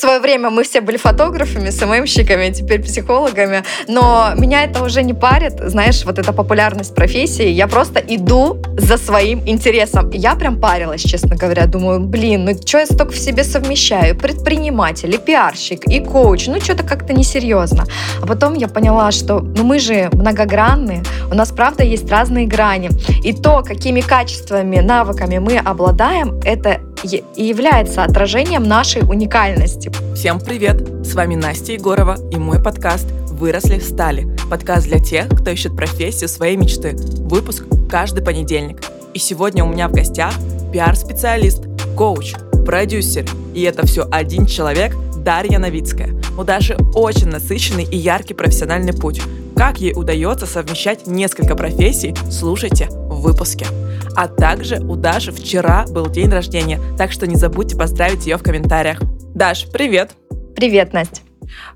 Свое время мы все были фотографами, СММщиками, теперь психологами, но меня это уже не парит, знаешь, вот эта популярность профессии, я просто иду за своим интересом. Я прям парилась, честно говоря, думаю, блин, ну что я столько в себе совмещаю? Предприниматель, и пиарщик, и коуч, ну что-то как-то несерьезно. А потом я поняла, что ну мы же многогранны, у нас правда есть разные грани, и то, какими качествами, навыками мы обладаем, это и является отражением нашей уникальности. Всем привет! С вами Настя Егорова и мой подкаст «Выросли, стали». Подкаст для тех, кто ищет профессию своей мечты. Выпуск каждый понедельник. И сегодня у меня в гостях пиар-специалист, коуч, продюсер. И это все один человек – Дарья Новицкая. У Даши очень насыщенный и яркий профессиональный путь. Как ей удается совмещать несколько профессий, слушайте в выпуске. А также у Даши вчера был день рождения, так что не забудьте поздравить ее в комментариях. Даш, привет! Привет, Настя!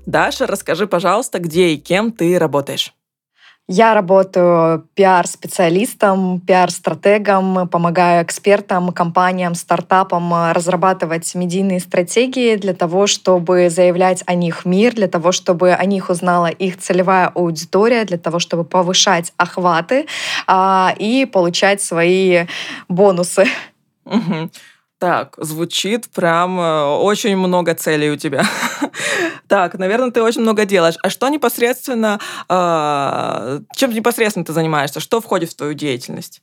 Даша, расскажи, пожалуйста, где и кем ты работаешь? Я работаю пиар-специалистом, пиар-стратегом, помогаю экспертам, компаниям, стартапам разрабатывать медийные стратегии для того, чтобы заявлять о них мир, для того, чтобы о них узнала их целевая аудитория, для того, чтобы повышать охваты а, и получать свои бонусы. Угу. Так, звучит прям э, очень много целей у тебя. так, наверное, ты очень много делаешь. А что непосредственно, э, чем непосредственно ты занимаешься? Что входит в твою деятельность?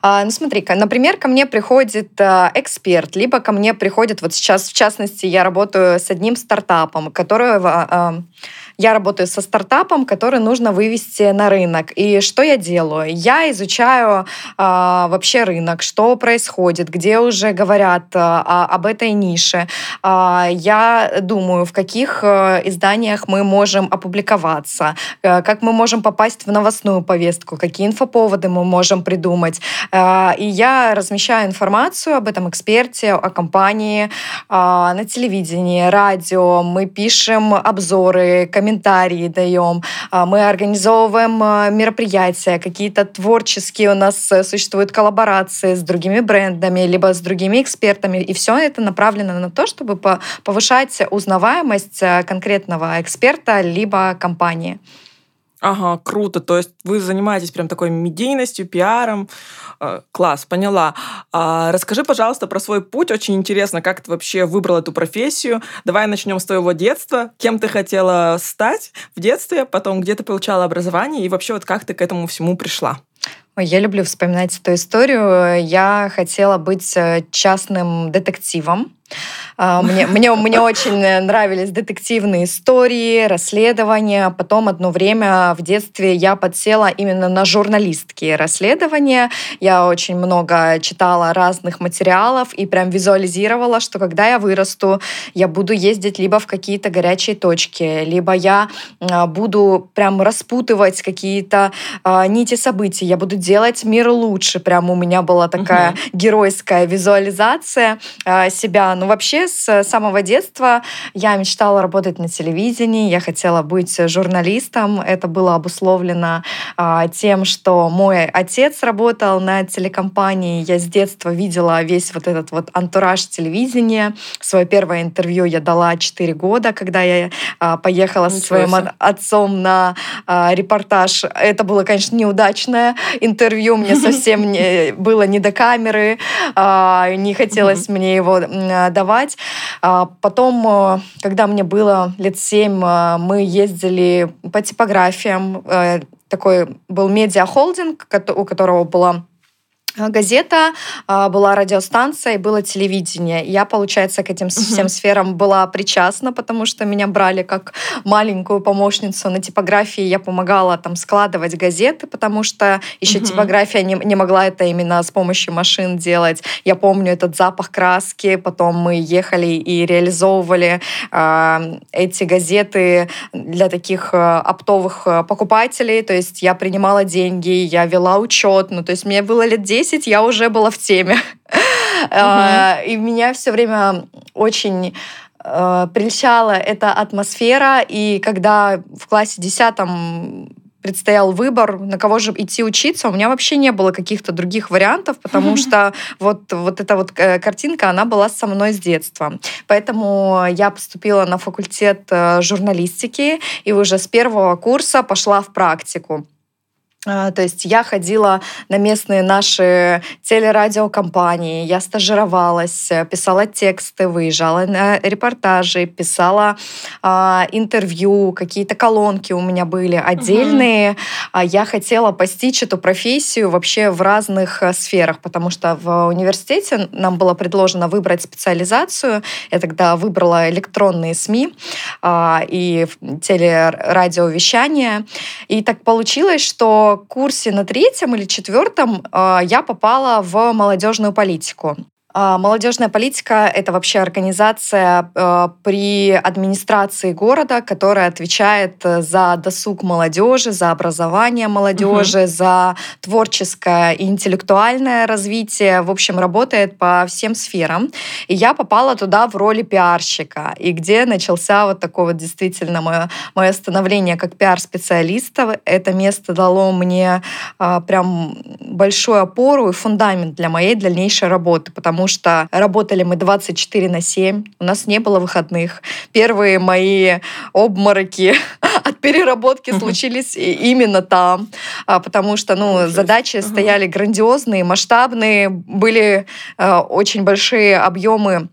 А, ну смотри, например, ко мне приходит а, эксперт, либо ко мне приходит, вот сейчас, в частности, я работаю с одним стартапом, которого а, я работаю со стартапом, который нужно вывести на рынок. И что я делаю? Я изучаю а, вообще рынок, что происходит, где уже говорят а, об этой нише. А, я думаю, в каких а, изданиях мы можем опубликоваться, а, как мы можем попасть в новостную повестку, какие инфоповоды мы можем придумать. А, и я размещаю информацию об этом эксперте, о компании а, на телевидении, радио. Мы пишем обзоры, комментарии комментарии даем, а, мы организовываем а, мероприятия, какие-то творческие у нас э, существуют коллаборации с другими брендами, либо с другими экспертами, и все это направлено на то, чтобы повышать узнаваемость э, конкретного эксперта либо компании. Ага, круто. То есть вы занимаетесь прям такой медийностью, пиаром. Э, класс, поняла. А, расскажи, пожалуйста, про свой путь. Очень интересно, как ты вообще выбрал эту профессию. Давай начнем с твоего детства. Кем ты хотела стать в детстве, потом где ты получала образование и вообще вот как ты к этому всему пришла? Ой, я люблю вспоминать эту историю. Я хотела быть э, частным детективом. А, мне, мне, мне очень нравились детективные истории, расследования. Потом одно время в детстве я подсела именно на журналистские расследования. Я очень много читала разных материалов и прям визуализировала, что когда я вырасту, я буду ездить либо в какие-то горячие точки, либо я а, буду прям распутывать какие-то а, нити событий, я буду делать мир лучше. Прям у меня была такая угу. геройская визуализация себя ну, вообще, с самого детства я мечтала работать на телевидении, я хотела быть журналистом. Это было обусловлено а, тем, что мой отец работал на телекомпании. Я с детства видела весь вот этот вот антураж телевидения. Свое первое интервью я дала 4 года, когда я а, поехала Ничего со своим себе. отцом на а, репортаж. Это было, конечно, неудачное интервью. Мне совсем не, было не до камеры. А, не хотелось мне его давать. А потом, э, когда мне было лет семь, э, мы ездили по типографиям. Э, такой был медиахолдинг, у которого была газета, а, была радиостанция и было телевидение. Я, получается, к этим всем сферам была причастна, потому что меня брали как маленькую помощницу на типографии. Я помогала там складывать газеты, потому что еще типография не, не могла это именно с помощью машин делать. Я помню этот запах краски. Потом мы ехали и реализовывали э, эти газеты для таких оптовых покупателей. То есть я принимала деньги, я вела учет. Ну, то есть мне было лет 10 10 я уже была в теме. Uh-huh. И меня все время очень э, прельщала эта атмосфера. И когда в классе 10 предстоял выбор, на кого же идти учиться, у меня вообще не было каких-то других вариантов, потому что вот, вот эта вот э, картинка, она была со мной с детства. Поэтому я поступила на факультет э, журналистики и уже с первого курса пошла в практику. А, то есть я ходила на местные наши телерадиокомпании, я стажировалась, писала тексты, выезжала на репортажи, писала а, интервью, какие-то колонки у меня были отдельные. Угу. Я хотела постичь эту профессию вообще в разных э, сферах, потому что в университете нам было предложено выбрать специализацию. Я тогда выбрала электронные СМИ а, и телерадиовещание. И так получилось, что курсе на третьем или четвертом а, я попала в молодежную политику. А, молодежная политика — это вообще организация э, при администрации города, которая отвечает э, за досуг молодежи, за образование молодежи, угу. за творческое и интеллектуальное развитие. В общем, работает по всем сферам. И я попала туда в роли пиарщика. И где начался вот такое вот действительно мое, мое становление как пиар-специалиста. Это место дало мне а, прям большую опору и фундамент для моей дальнейшей работы, потому потому что работали мы 24 на 7, у нас не было выходных. Первые мои обмороки от переработки случились именно там, а, потому что ну, задачи стояли грандиозные, масштабные, были э, очень большие объемы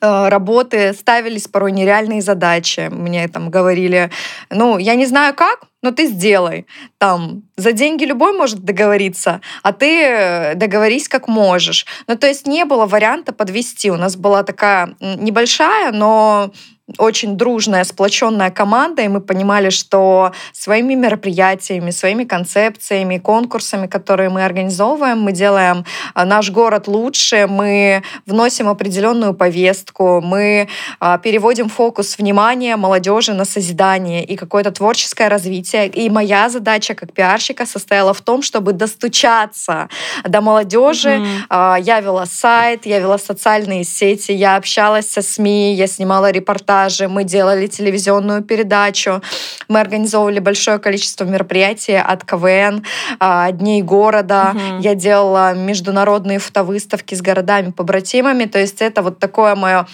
Э, работы ставились порой нереальные задачи. Мне там говорили, ну, я не знаю как, но ты сделай. Там, за деньги любой может договориться, а ты э, договорись как можешь. Ну, то есть не было варианта подвести. У нас была такая небольшая, но очень дружная, сплоченная команда, и мы понимали, что своими мероприятиями, своими концепциями, конкурсами, которые мы организовываем, мы делаем а, наш город лучше, мы вносим определенную повестку, мы а, переводим фокус внимания молодежи на созидание и какое-то творческое развитие. И моя задача как пиарщика состояла в том, чтобы достучаться до молодежи. Mm-hmm. Я вела сайт, я вела социальные сети, я общалась со СМИ, я снимала репортажи, мы делали телевизионную передачу, мы организовывали большое количество мероприятий от КВН, а, Дней города. Угу. Я делала международные фотовыставки с городами-побратимами. То есть это вот такое мое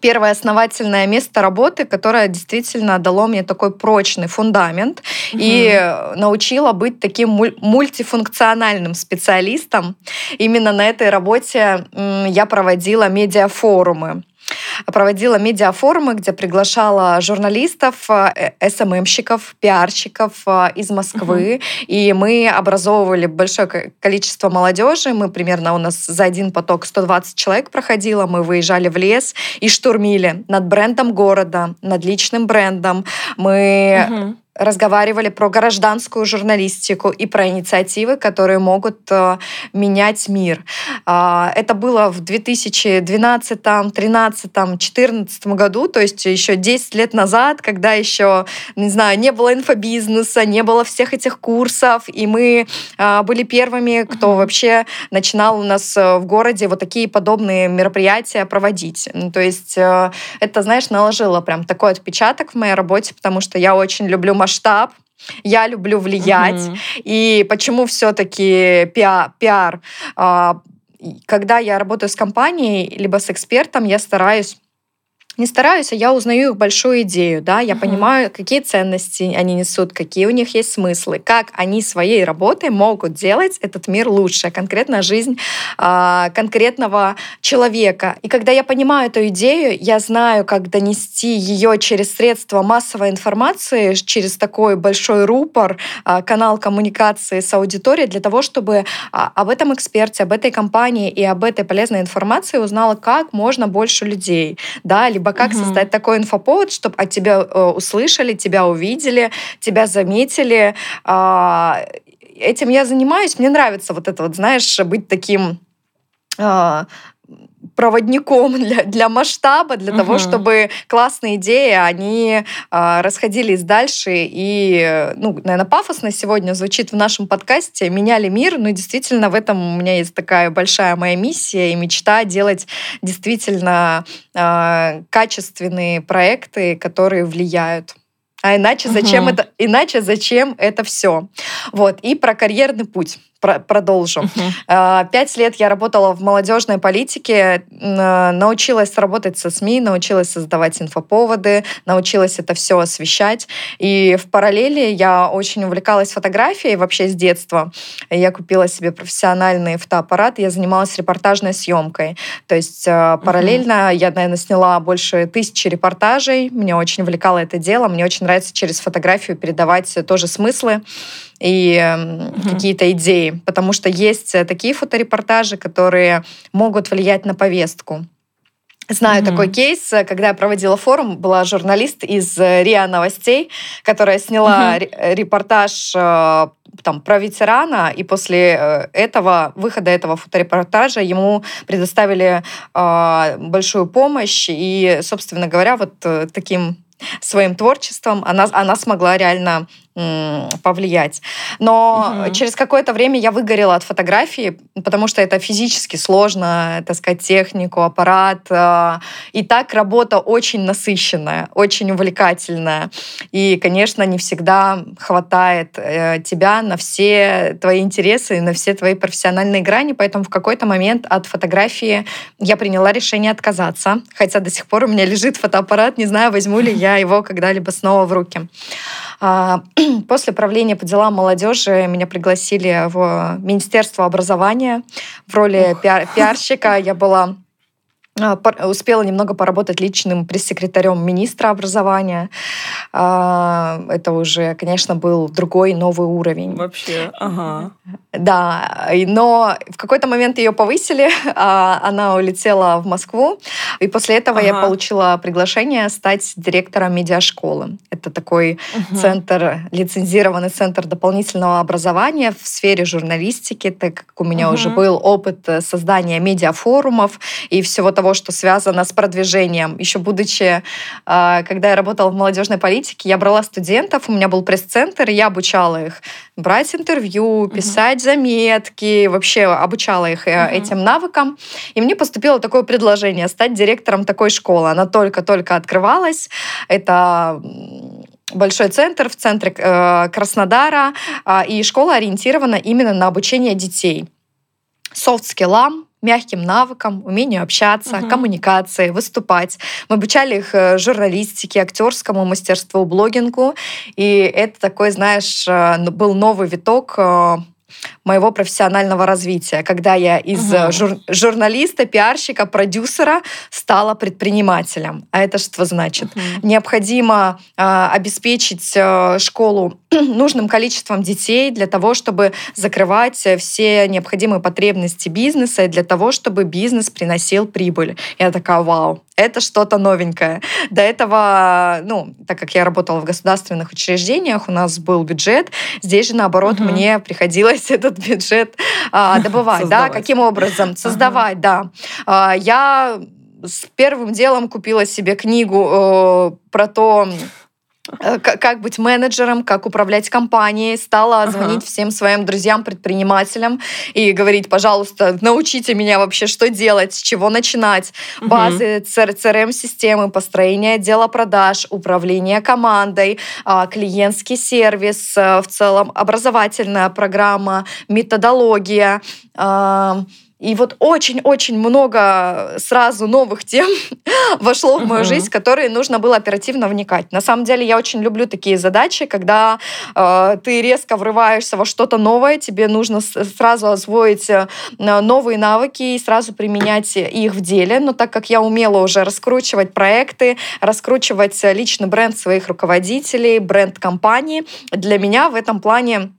первое основательное место работы, которое действительно дало мне такой прочный фундамент угу. и научило быть таким мультифункциональным специалистом. Именно на этой работе я проводила медиафорумы проводила медиафорумы, где приглашала журналистов, э, СММщиков, пиарщиков э, из Москвы. Угу. И мы образовывали большое количество молодежи. Мы примерно у нас за один поток 120 человек проходило. Мы выезжали в лес и штурмили над брендом города, над личным брендом. Мы угу разговаривали про гражданскую журналистику и про инициативы, которые могут э, менять мир. Э, это было в 2012, 2013, 2014 году, то есть еще 10 лет назад, когда еще, не знаю, не было инфобизнеса, не было всех этих курсов, и мы э, были первыми, кто mm-hmm. вообще начинал у нас э, в городе вот такие подобные мероприятия проводить. Ну, то есть э, это, знаешь, наложило прям такой отпечаток в моей работе, потому что я очень люблю масштаб, я люблю влиять. Угу. И почему все-таки пиар? пиар? А, когда я работаю с компанией либо с экспертом, я стараюсь не стараюсь, а я узнаю их большую идею, да, я угу. понимаю, какие ценности они несут, какие у них есть смыслы, как они своей работой могут делать этот мир лучше, конкретно жизнь э, конкретного человека. И когда я понимаю эту идею, я знаю, как донести ее через средства массовой информации, через такой большой рупор, э, канал коммуникации с аудиторией для того, чтобы э, об этом эксперте, об этой компании и об этой полезной информации узнала как можно больше людей, да, либо либо как угу. создать такой инфоповод, чтобы от тебя э, услышали, тебя увидели, тебя заметили. Э, этим я занимаюсь. Мне нравится вот это вот, знаешь, быть таким э, проводником для, для масштаба, для угу. того, чтобы классные идеи, они э, расходились дальше. И, ну, наверное, пафосно сегодня звучит в нашем подкасте «Меняли мир». Ну, действительно, в этом у меня есть такая большая моя миссия и мечта делать действительно э, качественные проекты, которые влияют. А иначе зачем угу. это? Иначе зачем это все? Вот и про карьерный путь продолжу. Uh-huh. Пять лет я работала в молодежной политике, научилась работать со СМИ, научилась создавать инфоповоды, научилась это все освещать. И в параллели я очень увлекалась фотографией вообще с детства. Я купила себе профессиональный фотоаппарат, я занималась репортажной съемкой. То есть uh-huh. параллельно я, наверное, сняла больше тысячи репортажей. Мне очень увлекало это дело. Мне очень нравится через фотографию передавать тоже смыслы и угу. какие-то идеи, потому что есть э, такие фоторепортажи, которые могут влиять на повестку. Знаю mm-hmm. такой кейс, э, когда я проводила форум, была журналист из э, РИА Новостей, которая сняла mm-hmm. репортаж там, про ветерана, и после этого, выхода этого фоторепортажа ему предоставили э, большую помощь, и, собственно говоря, вот таким своим творчеством она, она смогла реально повлиять. Но угу. через какое-то время я выгорела от фотографии, потому что это физически сложно, таскать технику, аппарат. А, и так работа очень насыщенная, очень увлекательная. И, конечно, не всегда хватает э, тебя на все твои интересы, на все твои профессиональные грани, поэтому в какой-то момент от фотографии я приняла решение отказаться, хотя до сих пор у меня лежит фотоаппарат, не знаю, возьму ли я его когда-либо снова в руки. После правления по делам молодежи меня пригласили в Министерство образования в роли пиар пиарщика. Я была успела немного поработать личным пресс-секретарем министра образования. А, это уже, конечно, был другой новый уровень. Вообще, ага. Да, но в какой-то момент ее повысили, а она улетела в Москву, и после этого ага. я получила приглашение стать директором медиашколы. Это такой угу. центр, лицензированный центр дополнительного образования в сфере журналистики, так как у меня угу. уже был опыт создания медиафорумов и всего того, того, что связано с продвижением. Еще будучи, а, когда я работала в молодежной политике, я брала студентов, у меня был пресс-центр, и я обучала их брать интервью, писать угу. заметки, вообще обучала их угу. этим навыкам. И мне поступило такое предложение стать директором такой школы. Она только-только открывалась. Это большой центр в центре э, Краснодара, э, и школа ориентирована именно на обучение детей софт-скиллам, мягким навыкам, умению общаться, угу. коммуникации, выступать. Мы обучали их э, журналистике, актерскому мастерству, блогингу. И это такой, знаешь, э, был новый виток э, моего профессионального развития, когда я из угу. жур журналиста, пиарщика, продюсера стала предпринимателем. А это что значит? Угу. Необходимо э, обеспечить э, школу нужным количеством детей для того, чтобы закрывать все необходимые потребности бизнеса и для того, чтобы бизнес приносил прибыль. Я такая, вау, это что-то новенькое. До этого, ну, так как я работала в государственных учреждениях, у нас был бюджет, здесь же, наоборот, угу. мне приходилось этот бюджет а, добывать. Да, каким образом? Создавать, да. А, я с первым делом купила себе книгу э, про то, как быть менеджером, как управлять компанией, стала звонить ага. всем своим друзьям-предпринимателям и говорить, пожалуйста, научите меня вообще, что делать, с чего начинать. Угу. Базы, CRM-системы, построение отдела продаж, управление командой, а, клиентский сервис, э, в целом образовательная программа, методология, и вот очень-очень много сразу новых тем вошло в мою uh-huh. жизнь, которые нужно было оперативно вникать. На самом деле я очень люблю такие задачи, когда э, ты резко врываешься во что-то новое, тебе нужно сразу освоить э, новые навыки и сразу применять их в деле. Но так как я умела уже раскручивать проекты, раскручивать личный бренд своих руководителей, бренд компании, для меня в этом плане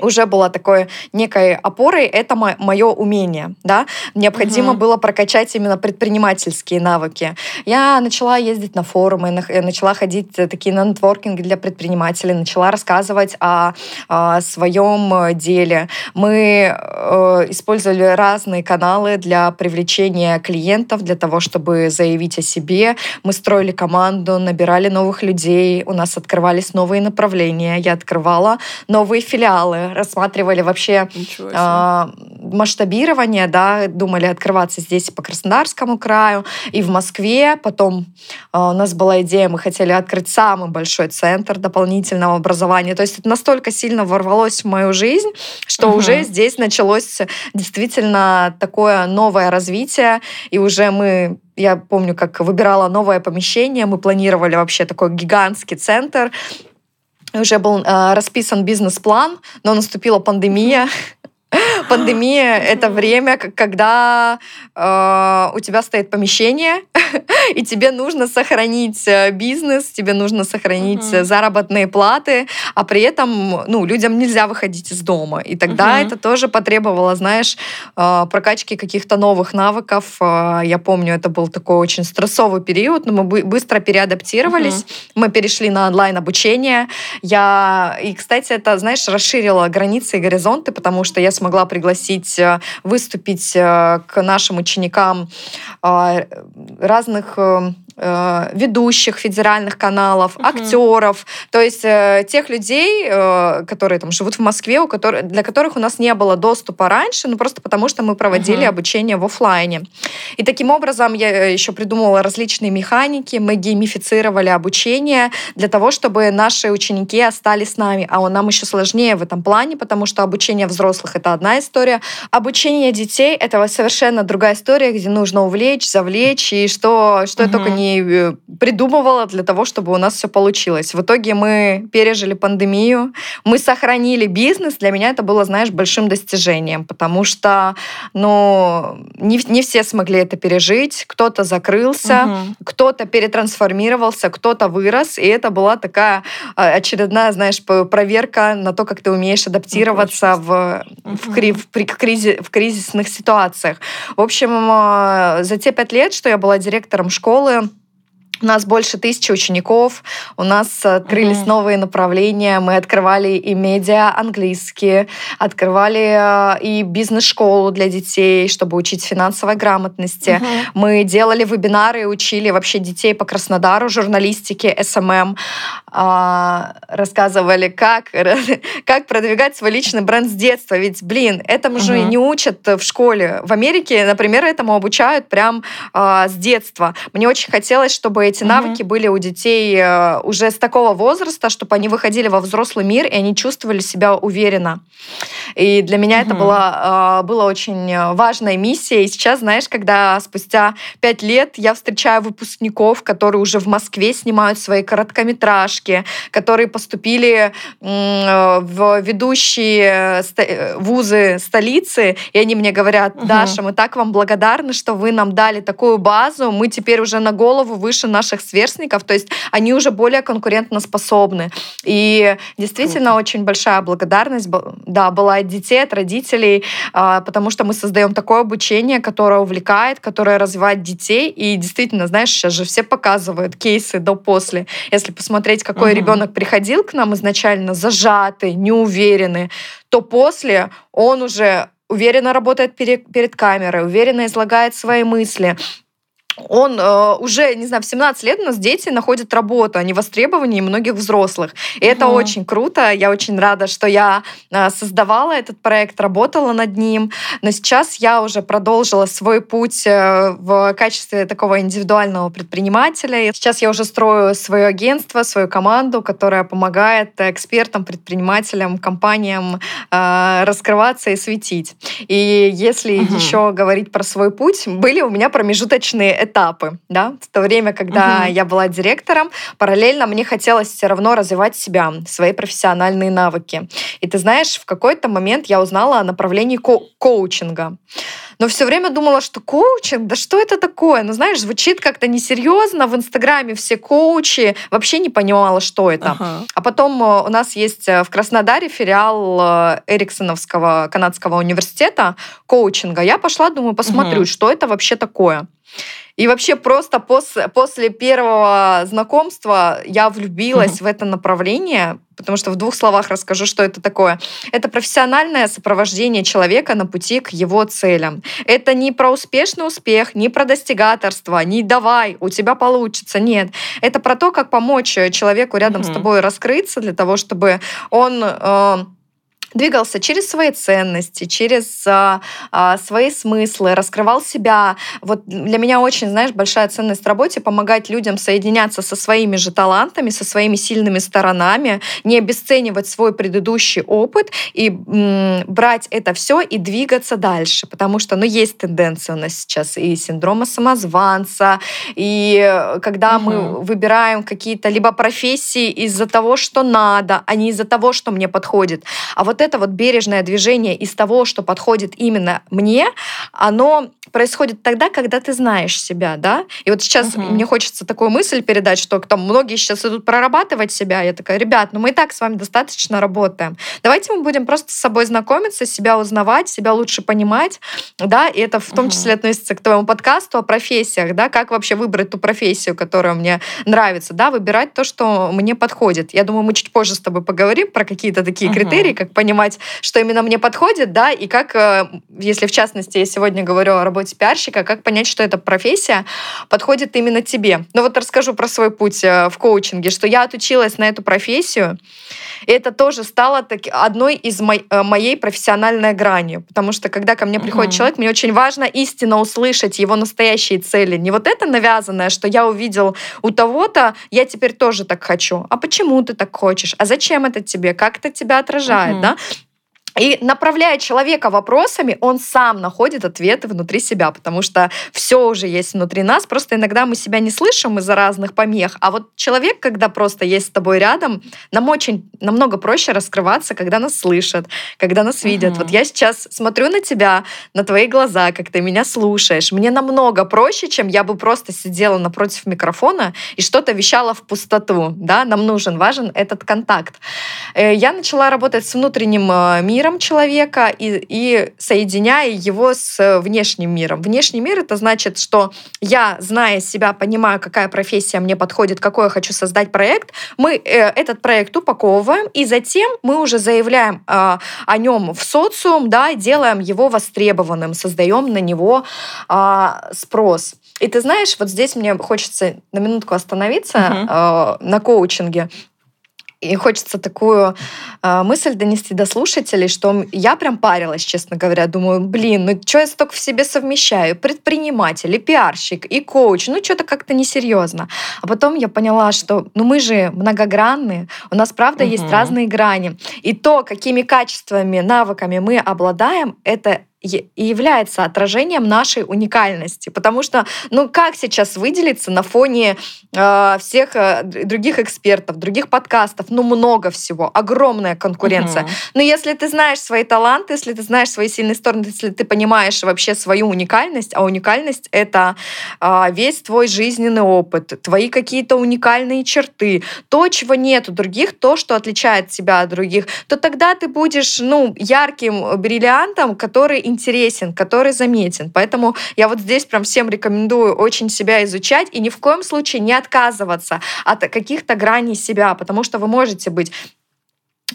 уже была такой некой опорой, это мое умение, да, необходимо угу. было прокачать именно предпринимательские навыки. Я начала ездить на форумы, э, начала ходить такие на нетворкинги для предпринимателей, начала рассказывать о, о своем деле. Мы э, использовали разные каналы для привлечения клиентов, для того, чтобы заявить о себе. Мы строили команду, набирали новых людей, у нас открывались новые направления, я открывала новые филиалы, э, рассматривали вообще э, масштабирование, да, думали открываться здесь по Краснодарскому краю и в Москве. Потом э, у нас была идея, мы хотели открыть самый большой центр дополнительного образования. То есть это настолько сильно ворвалось в мою жизнь, что угу. уже здесь началось действительно такое новое развитие, и уже мы я помню, как выбирала новое помещение, мы планировали вообще такой гигантский центр, уже был э, расписан бизнес-план, но наступила пандемия. Пандемия — это время, когда э, у тебя стоит помещение, и тебе нужно сохранить э, бизнес, тебе нужно сохранить uh-huh. заработные платы, а при этом ну, людям нельзя выходить из дома. И тогда uh-huh. это тоже потребовало, знаешь, э, прокачки каких-то новых навыков. Я помню, это был такой очень стрессовый период, но мы быстро переадаптировались. Uh-huh. Мы перешли на онлайн-обучение. Я... И, кстати, это, знаешь, расширило границы и горизонты, потому что я смогла пригласить выступить к нашим ученикам разных э, ведущих федеральных каналов, угу. актеров, то есть э, тех людей, э, которые там живут в Москве, у которых, для которых у нас не было доступа раньше, ну просто потому что мы проводили угу. обучение в офлайне. И таким образом я еще придумывала различные механики, мы геймифицировали обучение для того, чтобы наши ученики остались с нами. А нам еще сложнее в этом плане, потому что обучение взрослых это одна история, обучение детей это совершенно другая история, где нужно увлечь, завлечь и что что угу. я только не Э, придумывала для того, чтобы у нас все получилось. В итоге мы пережили пандемию, мы сохранили бизнес. Для меня это было, знаешь, большим достижением, потому что, ну, не, не все смогли это пережить. Кто-то закрылся, угу. кто-то перетрансформировался, кто-то вырос, и это была такая а, очередная, знаешь, проверка на то, как ты умеешь адаптироваться ну, в, угу. в, в, кризи, в кризисных ситуациях. В общем, а, за те пять лет, что я была директором школы, у нас больше тысячи учеников, у нас открылись mm-hmm. новые направления, мы открывали и медиа английские, открывали э, и бизнес-школу для детей, чтобы учить финансовой грамотности. Mm-hmm. Мы делали вебинары учили вообще детей по Краснодару, журналистике, SMM, рассказывали, как, как продвигать свой личный бренд с детства. Ведь, блин, этому же не учат в школе. В Америке, например, этому обучают прям а, с детства. Мне очень хотелось, чтобы эти угу. навыки были у детей э, уже с такого возраста, чтобы они выходили во взрослый мир, и они чувствовали себя уверенно. И для меня угу. это была, была очень важная миссия. И сейчас, знаешь, когда спустя пять лет я встречаю выпускников, которые уже в Москве снимают свои короткометражки, которые поступили в ведущие э, вузы столицы, и они мне говорят, Даша, мы так вам благодарны, что вы нам дали такую базу, мы теперь уже на голову выше на наших сверстников, то есть они уже более конкурентоспособны. И действительно Круто. очень большая благодарность да, была от детей, от родителей, а, потому что мы создаем такое обучение, которое увлекает, которое развивает детей. И действительно, знаешь, сейчас же все показывают кейсы до-после. Если посмотреть, какой угу. ребенок приходил к нам изначально зажатый, неуверенный, то после он уже уверенно работает перед, перед камерой, уверенно излагает свои мысли, он э, уже, не знаю, в 17 лет у нас дети находят работу, они востребованы многих взрослых. И угу. это очень круто. Я очень рада, что я э, создавала этот проект, работала над ним. Но сейчас я уже продолжила свой путь э, в качестве такого индивидуального предпринимателя. Сейчас я уже строю свое агентство, свою команду, которая помогает экспертам, предпринимателям, компаниям э, раскрываться и светить. И если угу. еще говорить про свой путь, были у меня промежуточные этапы, да, в то время, когда угу. я была директором, параллельно мне хотелось все равно развивать себя, свои профессиональные навыки. И ты знаешь, в какой-то момент я узнала о направлении ко коучинга. Но все время думала, что коучинг, да что это такое? Ну, знаешь, звучит как-то несерьезно. В Инстаграме все коучи. Вообще не понимала, что это. Ага. А потом э, у нас есть э, в Краснодаре филиал э, Эриксоновского канадского университета коучинга. Я пошла, думаю, посмотрю, угу. что это вообще такое. И вообще просто после, после первого знакомства я влюбилась в это направление, потому что в двух словах расскажу, что это такое. Это профессиональное сопровождение человека на пути к его целям. Это не про успешный успех, не про достигаторство, не давай, у тебя получится. Нет. Это про то, как помочь человеку рядом mm-hmm. с тобой раскрыться для того, чтобы он... Э, двигался через свои ценности, через а, а, свои смыслы, раскрывал себя. Вот для меня очень, знаешь, большая ценность в работе помогать людям соединяться со своими же талантами, со своими сильными сторонами, не обесценивать свой предыдущий опыт и м, брать это все и двигаться дальше, потому что, ну, есть тенденция у нас сейчас и синдрома самозванца, и э, когда угу. мы выбираем какие-то либо профессии из-за того, что надо, а не из-за того, что мне подходит. А вот вот это вот бережное движение из того, что подходит именно мне, оно происходит тогда, когда ты знаешь себя, да? И вот сейчас угу. мне хочется такую мысль передать, что там многие сейчас идут прорабатывать себя. Я такая, ребят, ну мы и так с вами достаточно работаем. Давайте мы будем просто с собой знакомиться, себя узнавать, себя лучше понимать, да? И это в том угу. числе относится к твоему подкасту о профессиях, да? Как вообще выбрать ту профессию, которая мне нравится, да? Выбирать то, что мне подходит. Я думаю, мы чуть позже с тобой поговорим про какие-то такие угу. критерии, как понимать, что именно мне подходит, да, и как, э, если в частности я сегодня говорю о работе пиарщика, как понять, что эта профессия подходит именно тебе. Ну вот расскажу про свой путь э, в коучинге, что я отучилась на эту профессию, и это тоже стало так, одной из мо- э, моей профессиональной грани, потому что когда ко мне приходит угу. человек, мне очень важно истинно услышать его настоящие цели. Не вот это навязанное, что я увидел у того-то, я теперь тоже так хочу. А почему ты так хочешь? А зачем это тебе? Как это тебя отражает? Угу. Да? И направляя человека вопросами, он сам находит ответы внутри себя, потому что все уже есть внутри нас. Просто иногда мы себя не слышим из-за разных помех. А вот человек, когда просто есть с тобой рядом, нам очень намного проще раскрываться, когда нас слышат, когда нас видят. Угу. Вот я сейчас смотрю на тебя, на твои глаза, как ты меня слушаешь. Мне намного проще, чем я бы просто сидела напротив микрофона и что-то вещала в пустоту. Да? Нам нужен, важен этот контакт. Э, я начала работать с внутренним э, миром, миром человека и, и соединяя его с внешним миром. Внешний мир — это значит, что я, зная себя, понимаю, какая профессия мне подходит, какой я хочу создать проект, мы э, этот проект упаковываем, и затем мы уже заявляем э, о нем в социум, да, делаем его востребованным, создаем на него э, спрос. И ты знаешь, вот здесь мне хочется на минутку остановиться uh-huh. э, на коучинге. И хочется такую э, мысль донести до слушателей, что я прям парилась, честно говоря. Думаю, блин, ну что я столько в себе совмещаю? Предприниматель, и пиарщик, и коуч. Ну что-то как-то несерьезно. А потом я поняла, что ну мы же многогранные, у нас правда угу. есть разные грани. И то, какими качествами, навыками мы обладаем, это и является отражением нашей уникальности. Потому что, ну как сейчас выделиться на фоне э, всех э, других экспертов, других подкастов? Ну много всего, огромная конкуренция. Угу. Но если ты знаешь свои таланты, если ты знаешь свои сильные стороны, если ты понимаешь вообще свою уникальность, а уникальность это э, весь твой жизненный опыт, твои какие-то уникальные черты, то, чего нет у других, то, что отличает тебя от других, то тогда ты будешь, ну, ярким бриллиантом, который интересен, который заметен. Поэтому я вот здесь прям всем рекомендую очень себя изучать и ни в коем случае не отказываться от каких-то граней себя, потому что вы можете быть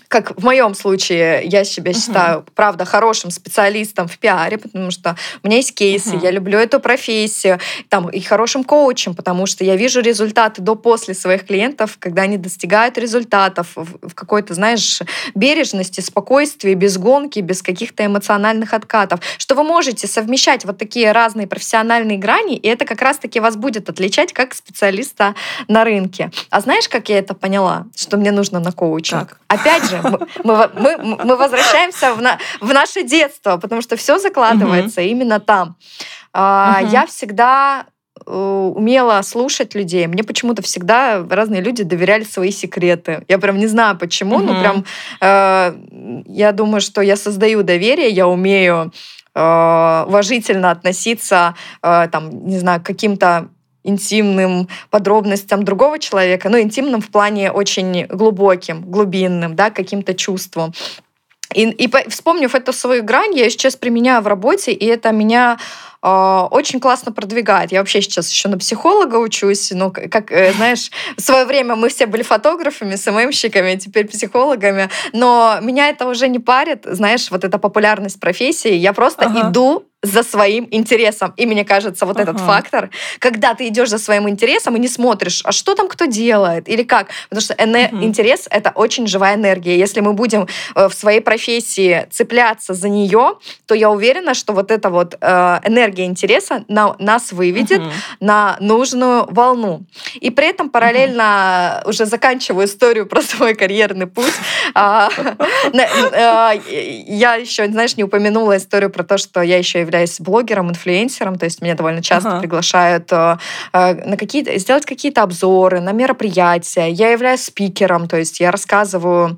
как в моем случае, я себя uh-huh. считаю, правда, хорошим специалистом в пиаре, потому что у меня есть кейсы, uh-huh. я люблю эту профессию, там, и хорошим коучем, потому что я вижу результаты до-после своих клиентов, когда они достигают результатов в, какой-то, знаешь, бережности, спокойствии, без гонки, без каких-то эмоциональных откатов, что вы можете совмещать вот такие разные профессиональные грани, и это как раз-таки вас будет отличать как специалиста на рынке. А знаешь, как я это поняла, что мне нужно на коучинг? Как? Опять опять же, мы, мы, мы возвращаемся в, на, в наше детство, потому что все закладывается угу. именно там. А, угу. Я всегда э, умела слушать людей. Мне почему-то всегда разные люди доверяли свои секреты. Я прям не знаю почему, угу. но прям э, я думаю, что я создаю доверие, я умею э, уважительно относиться, э, там, не знаю, к каким-то интимным подробностям другого человека, но интимным в плане очень глубоким, глубинным, да, каким-то чувством. И, и вспомнив эту свою грань, я сейчас применяю в работе, и это меня э, очень классно продвигает. Я вообще сейчас еще на психолога учусь. Ну, как, э, знаешь, в свое время мы все были фотографами, СММщиками, теперь психологами. Но меня это уже не парит, знаешь, вот эта популярность профессии. Я просто ага. иду за своим интересом. И мне кажется, вот ага. этот фактор, когда ты идешь за своим интересом и не смотришь, а что там кто делает или как. Потому что энер- угу. интерес — это очень живая энергия. Если мы будем э, в своей профессии цепляться за нее, то я уверена, что вот эта вот э, энергия интереса на, нас выведет угу. на нужную волну. И при этом параллельно угу. уже заканчиваю историю про свой карьерный путь. А, э, я еще, знаешь, не упомянула историю про то, что я еще являюсь являюсь блогером, инфлюенсером, то есть меня довольно часто ага. приглашают э, э, на какие сделать какие-то обзоры, на мероприятия. Я являюсь спикером, то есть я рассказываю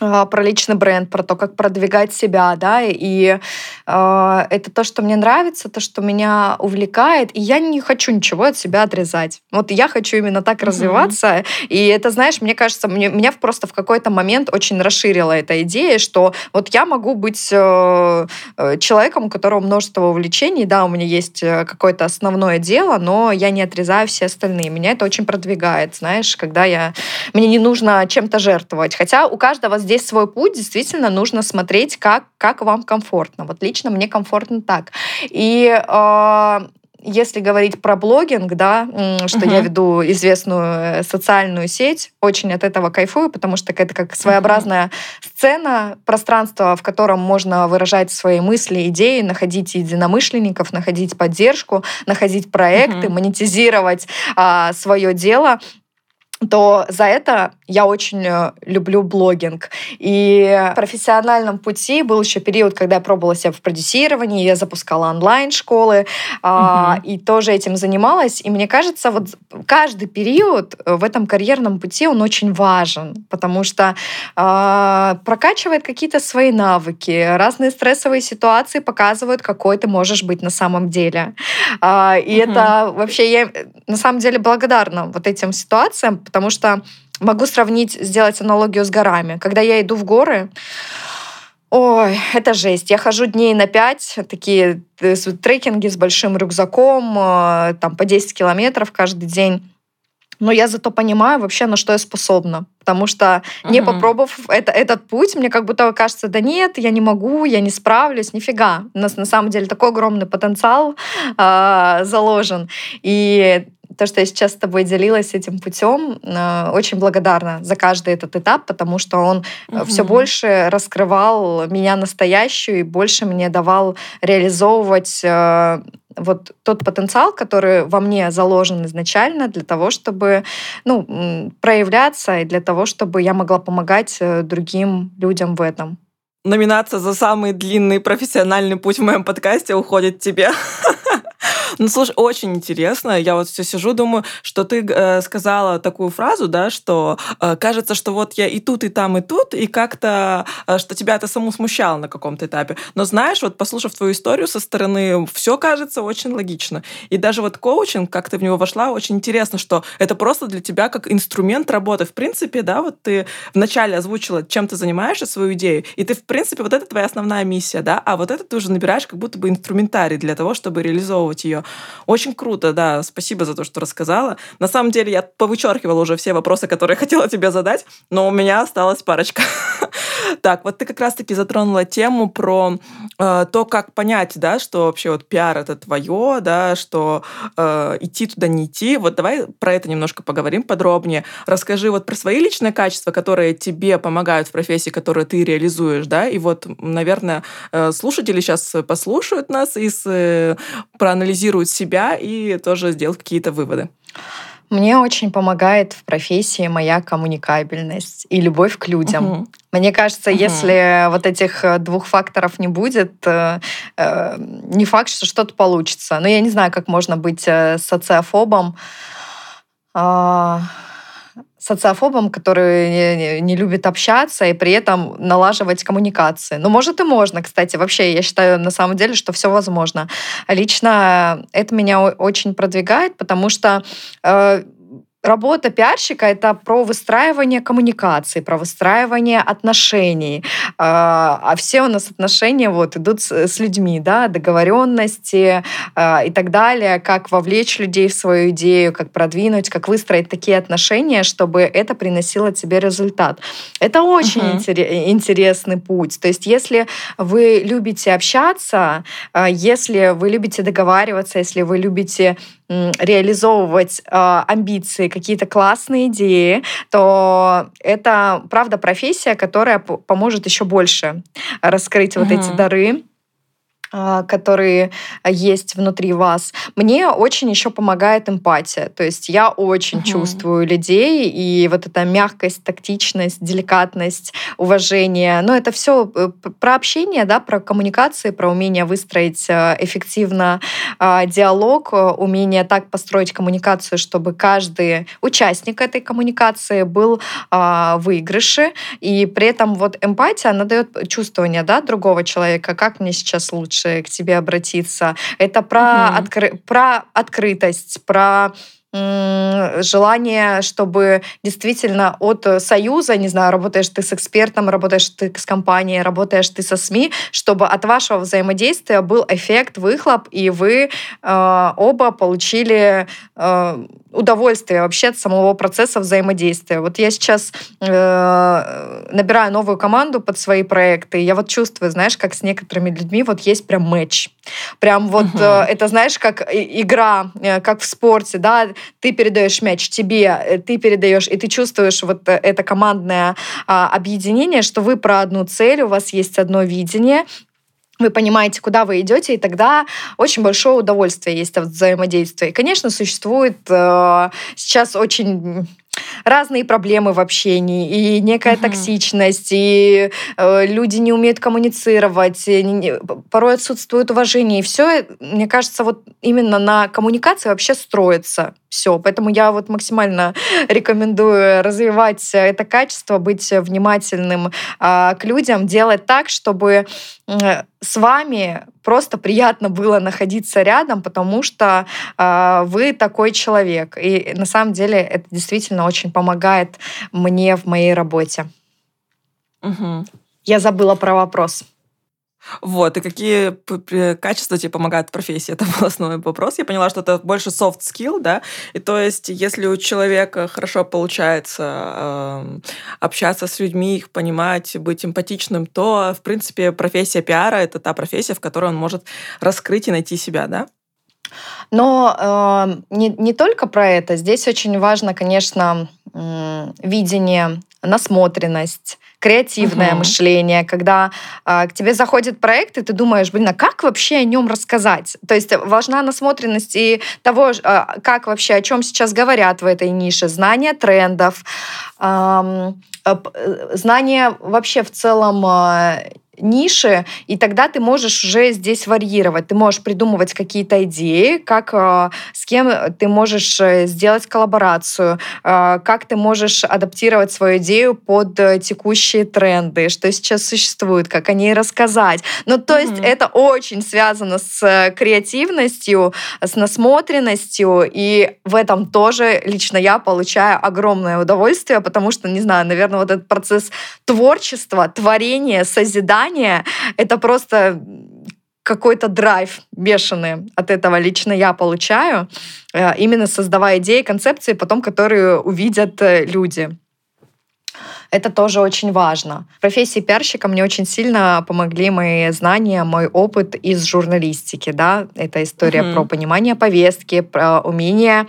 про личный бренд, про то, как продвигать себя, да, и э, это то, что мне нравится, то, что меня увлекает, и я не хочу ничего от себя отрезать. Вот я хочу именно так mm-hmm. развиваться, и это, знаешь, мне кажется, мне, меня просто в какой-то момент очень расширила эта идея, что вот я могу быть э, э человеком, у которого множество увлечений, да, у меня есть э, какое-то основное дело, но я не отрезаю все остальные. Меня это очень продвигает, знаешь, когда я... Мне не нужно чем-то жертвовать, хотя у каждого здесь свой путь, действительно нужно смотреть, как, как вам комфортно. Вот лично мне комфортно так. И э, если говорить про блогинг, да, что uh-huh. я веду известную э, социальную сеть, очень от этого кайфую, потому что это как своеобразная uh-huh. сцена, пространство, в котором можно выражать свои мысли, идеи, находить единомышленников, находить поддержку, находить проекты, uh-huh. монетизировать а, свое дело то за это я очень э, люблю блогинг. И в профессиональном пути был еще период, когда я пробовала себя в продюсировании, я запускала онлайн-школы, угу. и тоже этим занималась. И мне кажется, вот каждый период э, в этом карьерном пути, он очень важен, потому что э, прокачивает какие-то свои навыки, разные стрессовые ситуации показывают, какой ты можешь быть на самом деле. Э, и угу. это вообще я на самом деле благодарна вот этим ситуациям, потому что могу сравнить, сделать аналогию с горами. Когда я иду в горы, Ой, это жесть. Я хожу дней на пять, такие э, трекинги с большим рюкзаком, э, там по 10 километров каждый день. Но я зато понимаю вообще, на что я способна. Потому что, угу. не попробовав это, этот путь, мне как будто кажется, да нет, я не могу, я не справлюсь, нифига. У нас на самом деле такой огромный потенциал э, заложен. И то, что я сейчас с тобой делилась этим путем, э, очень благодарна за каждый этот этап, потому что он угу. Э, все больше раскрывал меня настоящую и больше мне давал реализовывать э, вот тот потенциал, который во мне заложен изначально для того, чтобы ну, проявляться и для того, чтобы я могла помогать другим людям в этом. Номинация за самый длинный профессиональный путь в моем подкасте уходит тебе. Ну, слушай, очень интересно. Я вот все сижу, думаю, что ты э, сказала такую фразу, да, что э, кажется, что вот я и тут, и там, и тут, и как-то, э, что тебя это саму смущало на каком-то этапе. Но знаешь, вот послушав твою историю со стороны, все кажется очень логично. И даже вот коучинг, как ты в него вошла, очень интересно, что это просто для тебя как инструмент работы. В принципе, да, вот ты вначале озвучила, чем ты занимаешься, свою идею, и ты, в принципе, вот это твоя основная миссия, да, а вот это ты уже набираешь как будто бы инструментарий для того, чтобы реализовывать ее. Очень круто, да, спасибо за то, что рассказала. На самом деле я повычеркивала уже все вопросы, которые хотела тебе задать, но у меня осталась парочка. Так, вот ты как раз-таки затронула тему про э, то, как понять, да, что вообще вот пиар это твое, да, что э, идти туда не идти. Вот давай про это немножко поговорим подробнее. Расскажи вот про свои личные качества, которые тебе помогают в профессии, которую ты реализуешь, да, и вот, наверное, э, слушатели сейчас послушают нас и с, э, проанализируют себя и тоже сделать какие-то выводы. Мне очень помогает в профессии моя коммуникабельность и любовь к людям. Угу. Мне кажется, угу. если вот этих э, двух факторов не будет, э, э, не факт, что что-то получится. Но я не знаю, как можно быть социофобом. Социофобом, который не, не любит общаться и при этом налаживать коммуникации. Ну, может и можно, кстати. Вообще, я считаю на самом деле, что все возможно. Лично это меня очень продвигает, потому что э, работа пиарщика — это про выстраивание коммуникации, про выстраивание отношений. А, а все у нас отношения вот идут с, людьми, да, договоренности а, и так далее, как вовлечь людей в свою идею, как продвинуть, как выстроить такие отношения, чтобы это приносило тебе результат. Это очень uh-huh. интерес, интересный путь. То есть если вы любите общаться, а, если вы любите договариваться, если вы любите реализовывать э, амбиции, какие-то классные идеи, то это, правда, профессия, которая поможет еще больше раскрыть угу. вот эти дары а, которые есть внутри вас. Мне очень еще помогает эмпатия. То есть я очень угу. чувствую людей, и вот эта мягкость, тактичность, деликатность, уважение. Но это все э, про общение, да, про коммуникации, про умение выстроить э, эффективно а, диалог, умение так построить коммуникацию, чтобы каждый участник этой коммуникации был а, в выигрыше. И при этом вот эмпатия, она дает чувствование да, другого человека, как мне сейчас лучше лучше к тебе обратиться. Это про, угу. откры- про открытость, про желание, чтобы действительно от союза, не знаю, работаешь ты с экспертом, работаешь ты с компанией, работаешь ты со СМИ, чтобы от вашего взаимодействия был эффект, выхлоп, и вы э, оба получили э, удовольствие вообще от самого процесса взаимодействия. Вот я сейчас э, набираю новую команду под свои проекты, я вот чувствую, знаешь, как с некоторыми людьми вот есть прям матч. Прям вот угу. э, это, знаешь, как игра, э, как в спорте, да, ты передаешь мяч тебе, э, ты передаешь, и ты чувствуешь вот э, это командное э, объединение, что вы про одну цель, у вас есть одно видение, вы понимаете, куда вы идете, и тогда очень большое удовольствие есть от взаимодействия. И, конечно, существует э, сейчас очень разные проблемы в общении, и некая угу. токсичность, и э, люди не умеют коммуницировать, и, порой отсутствует уважение. И все, мне кажется, вот именно на коммуникации вообще строится все. Поэтому я вот максимально рекомендую развивать это качество, быть внимательным э, к людям, делать так, чтобы э, с вами просто приятно было находиться рядом, потому что э, вы такой человек. И на самом деле это действительно очень помогает мне в моей работе. Угу. Я забыла про вопрос. Вот, и какие качества тебе помогают в профессии? Это был основной вопрос. Я поняла, что это больше soft skill, да, и то есть если у человека хорошо получается э, общаться с людьми, их понимать, быть эмпатичным, то, в принципе, профессия пиара — это та профессия, в которой он может раскрыть и найти себя, да? Но э, не, не только про это. Здесь очень важно, конечно, э, видение, насмотренность, креативное угу. мышление, когда э, к тебе заходит проект, и ты думаешь, блин, а как вообще о нем рассказать? То есть важна насмотренность и того, э, как вообще, о чем сейчас говорят в этой нише, знание трендов, э, э, знание вообще в целом э, ниши, и тогда ты можешь уже здесь варьировать. Ты можешь придумывать какие-то идеи, как, э, с кем ты можешь э, сделать коллаборацию, э, как ты можешь адаптировать свою идею под текущие тренды, что сейчас существует, как о ней рассказать. Ну, то mm-hmm. есть это очень связано с креативностью, с насмотренностью, и в этом тоже лично я получаю огромное удовольствие, потому что, не знаю, наверное, вот этот процесс творчества, творения, созидания, желание, это просто какой-то драйв бешеный от этого лично я получаю, э, именно создавая идеи, концепции, потом которые увидят э, люди. Это тоже очень важно. В профессии пиарщика мне очень сильно помогли мои знания, мой опыт из журналистики. Да? Это история угу. про понимание повестки, про умение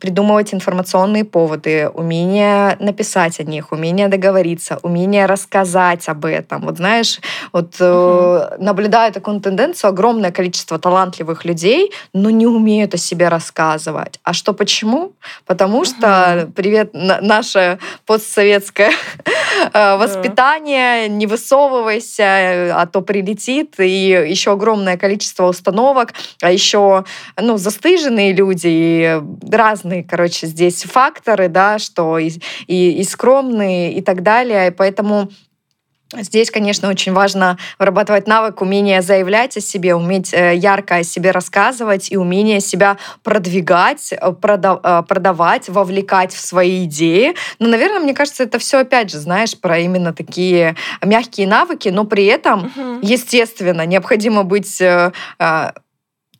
придумывать информационные поводы, умение написать о них, умение договориться, умение рассказать об этом. Вот знаешь, вот угу. э, наблюдаю такую тенденцию, огромное количество талантливых людей, но не умеют о себе рассказывать. А что почему? Потому что, привет, наше постсоветское э, воспитание, не высовывайся, а то прилетит, и еще огромное количество установок, а еще ну, застыженные люди, и разные разные, короче, здесь факторы, да, что и, и, и скромные, и так далее. И поэтому Здесь, конечно, очень важно вырабатывать навык умения заявлять о себе, уметь э, ярко о себе рассказывать и умение себя продвигать, э, продавать, вовлекать в свои идеи. Но, наверное, мне кажется, это все опять же, знаешь, про именно такие мягкие навыки, но при этом, угу. естественно, необходимо быть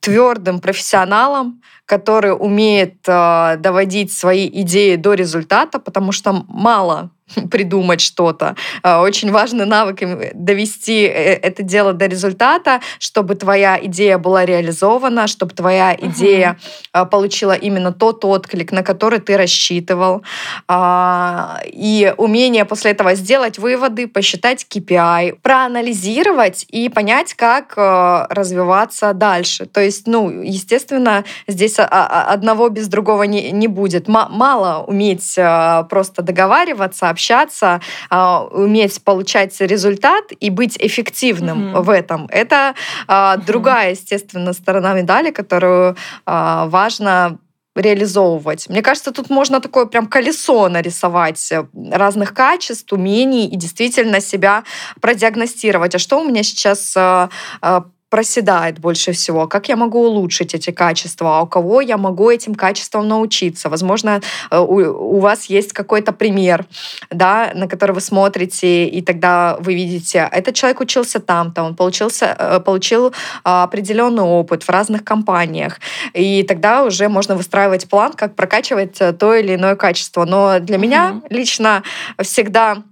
твердым профессионалом, который умеет э, доводить свои идеи до результата, потому что мало придумать что-то. А, очень важный навык довести э, это дело до результата, чтобы твоя идея была реализована, чтобы твоя идея угу. получила именно тот отклик, на который ты рассчитывал. А, и умение после этого сделать выводы, посчитать KPI, проанализировать и понять, как э, развиваться дальше. То есть, ну, естественно, здесь одного без другого не, не будет. Мало уметь просто договариваться, общаться, а, уметь получать результат и быть эффективным угу. в этом. Это угу. другая, естественно, сторона медали, которую а, важно реализовывать. Мне кажется, тут можно такое прям колесо нарисовать э, разных качеств, умений и действительно себя продиагностировать. А что у меня сейчас проседает больше всего, как я могу улучшить эти качества, а у кого я могу этим качествам научиться. Возможно, э, у, у вас есть какой-то пример, да, на который вы смотрите, и тогда вы видите, этот человек учился там-то, он получился, э, получил а, определенный опыт в разных компаниях, и тогда уже можно выстраивать план, как прокачивать э, то или иное качество. Но для mm-hmm. меня лично всегда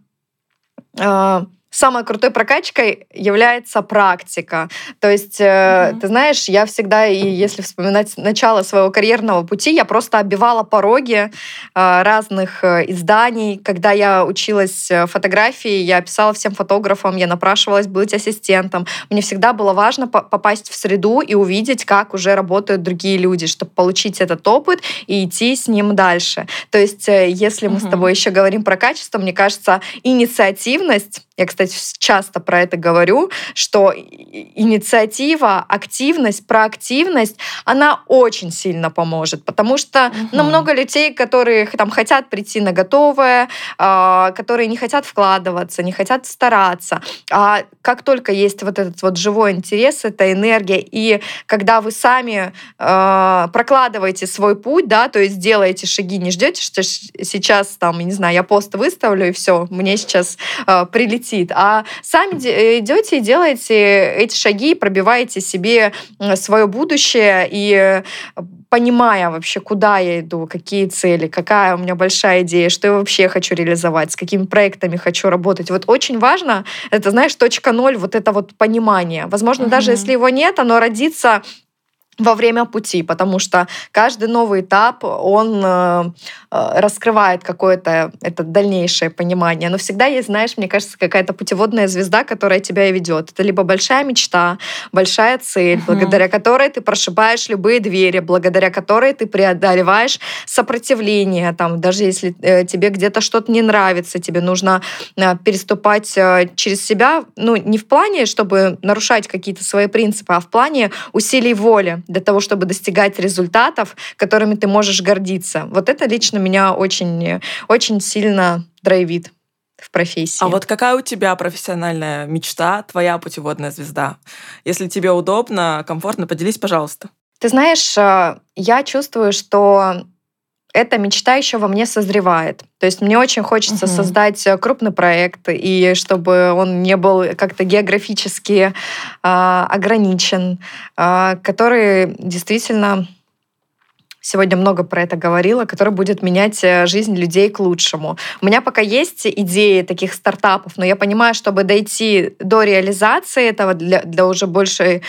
самой крутой прокачкой является практика. То есть, mm-hmm. ты знаешь, я всегда, и если вспоминать начало своего карьерного пути, я просто обивала пороги э, разных э, изданий. Когда я училась фотографии, я писала всем фотографам, я напрашивалась быть ассистентом. Мне всегда было важно попасть в среду и увидеть, как уже работают другие люди, чтобы получить этот опыт и идти с ним дальше. То есть, если мы mm-hmm. с тобой еще говорим про качество, мне кажется, инициативность я, кстати, часто про это говорю, что инициатива, активность, проактивность, она очень сильно поможет, потому что угу. ну, много людей, которые там хотят прийти на готовое, э, которые не хотят вкладываться, не хотят стараться. А как только есть вот этот вот живой интерес, эта энергия, и когда вы сами э, прокладываете свой путь, да, то есть делаете шаги, не ждете, что сейчас там, не знаю, я пост выставлю и все, мне сейчас э, прилетит летит, а сами идете и делаете эти шаги, пробиваете себе свое будущее и понимая вообще, куда я иду, какие цели, какая у меня большая идея, что я вообще хочу реализовать, с какими проектами хочу работать. Вот очень важно, это, знаешь, точка ноль, вот это вот понимание. Возможно, угу. даже если его нет, оно родится во время пути, потому что каждый новый этап, он э, э, раскрывает какое-то это дальнейшее понимание. Но всегда есть, знаешь, мне кажется, какая-то путеводная звезда, которая тебя и ведет. Это либо большая мечта, большая цель, uh-huh. благодаря которой ты прошибаешь любые двери, благодаря которой ты преодолеваешь сопротивление. Там, даже если э, тебе где-то что-то не нравится, тебе нужно переступать через себя, ну, не в плане, чтобы нарушать какие-то свои принципы, а в плане усилий воли для того, чтобы достигать результатов, которыми ты можешь гордиться. Вот это лично меня очень, очень сильно драйвит в профессии. А вот какая у тебя профессиональная мечта, твоя путеводная звезда? Если тебе удобно, комфортно, поделись, пожалуйста. Ты знаешь, э, я чувствую, что эта мечта еще во мне созревает. То есть мне очень хочется угу. создать э, крупный проект, и чтобы он не был как-то географически э, ограничен, э, который действительно сегодня много про это говорила, который будет менять э, жизнь людей к лучшему. У меня пока есть идеи таких стартапов, но я понимаю, чтобы дойти до реализации этого для, для уже большей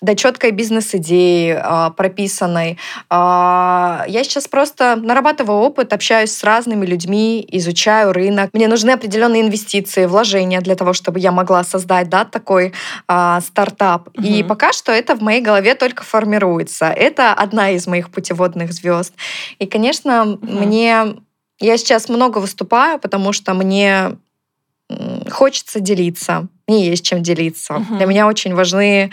до четкой бизнес-идеи а, прописанной. А, я сейчас просто нарабатываю опыт, общаюсь с разными людьми, изучаю рынок. Мне нужны определенные инвестиции, вложения для того, чтобы я могла создать да, такой а, стартап. Угу. И пока что это в моей голове только формируется. Это одна из моих путеводных звезд. И, конечно, угу. мне я сейчас много выступаю, потому что мне хочется делиться. Мне есть чем делиться. Угу. Для меня очень важны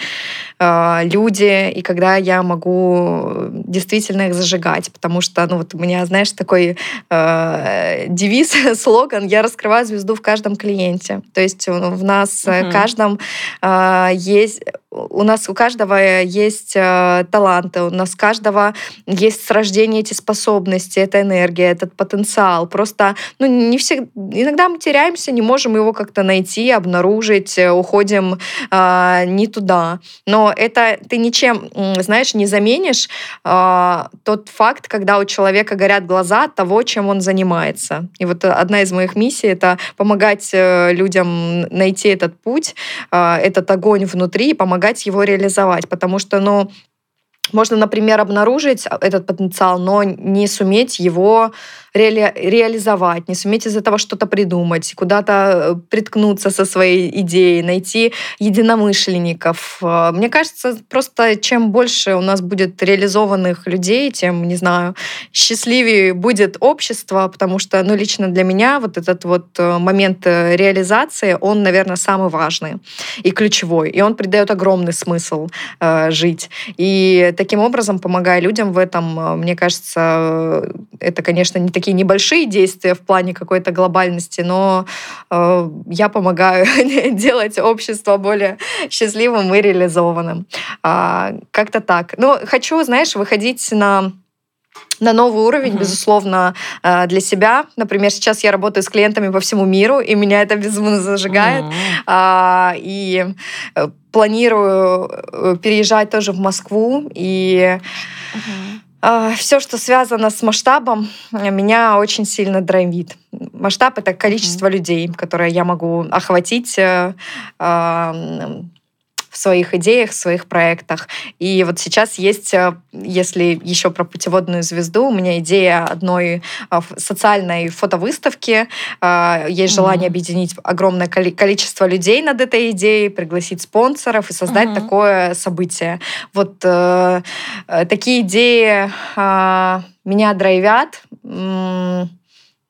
э, люди, и когда я могу действительно их зажигать, потому что, ну вот у меня, знаешь, такой э, девиз, слоган «Я раскрываю звезду в каждом клиенте». То есть в нас угу. каждом э, есть у нас у каждого есть э, таланты, у нас у каждого есть с рождения эти способности, эта энергия, этот потенциал. Просто, ну, не всегда, иногда мы теряемся, не можем его как-то найти, обнаружить, э, уходим э, не туда. Но это ты ничем, знаешь, не заменишь э, тот факт, когда у человека горят глаза от того, чем он занимается. И вот одна из моих миссий — это помогать э, людям найти этот путь, э, этот огонь внутри, помогать помогать его реализовать, потому что, ну, можно, например, обнаружить этот потенциал, но не суметь его реали реализовать, не суметь из этого что-то придумать, куда-то э, приткнуться со своей идеей, найти единомышленников. Э, мне кажется, просто чем больше у нас будет реализованных людей, тем, не знаю, счастливее будет общество, потому что, ну, лично для меня вот этот вот э, момент реализации, он, наверное, самый важный и ключевой, и он придает огромный смысл э, жить. И таким образом, помогая людям в этом, мне кажется, это, конечно, не такие такие небольшие действия в плане какой-то глобальности, но э, я помогаю делать общество более счастливым и реализованным. А, как-то так. Но хочу, знаешь, выходить на на новый уровень, uh-huh. безусловно, э, для себя. Например, сейчас я работаю с клиентами по всему миру, и меня это безумно зажигает. Uh-huh. И э, планирую э, переезжать тоже в Москву и uh-huh. А, Все, что связано с масштабом, меня очень сильно драйвит. Масштаб — это количество mm-hmm. людей, которые я могу охватить э, в своих идеях, в своих проектах. И вот сейчас есть, э, если еще про путеводную звезду, у меня идея одной э, социальной фотовыставки. Э, есть желание mm-hmm. объединить огромное количество людей над этой идеей, пригласить спонсоров и создать mm-hmm. такое событие. Вот такие идеи меня драйвят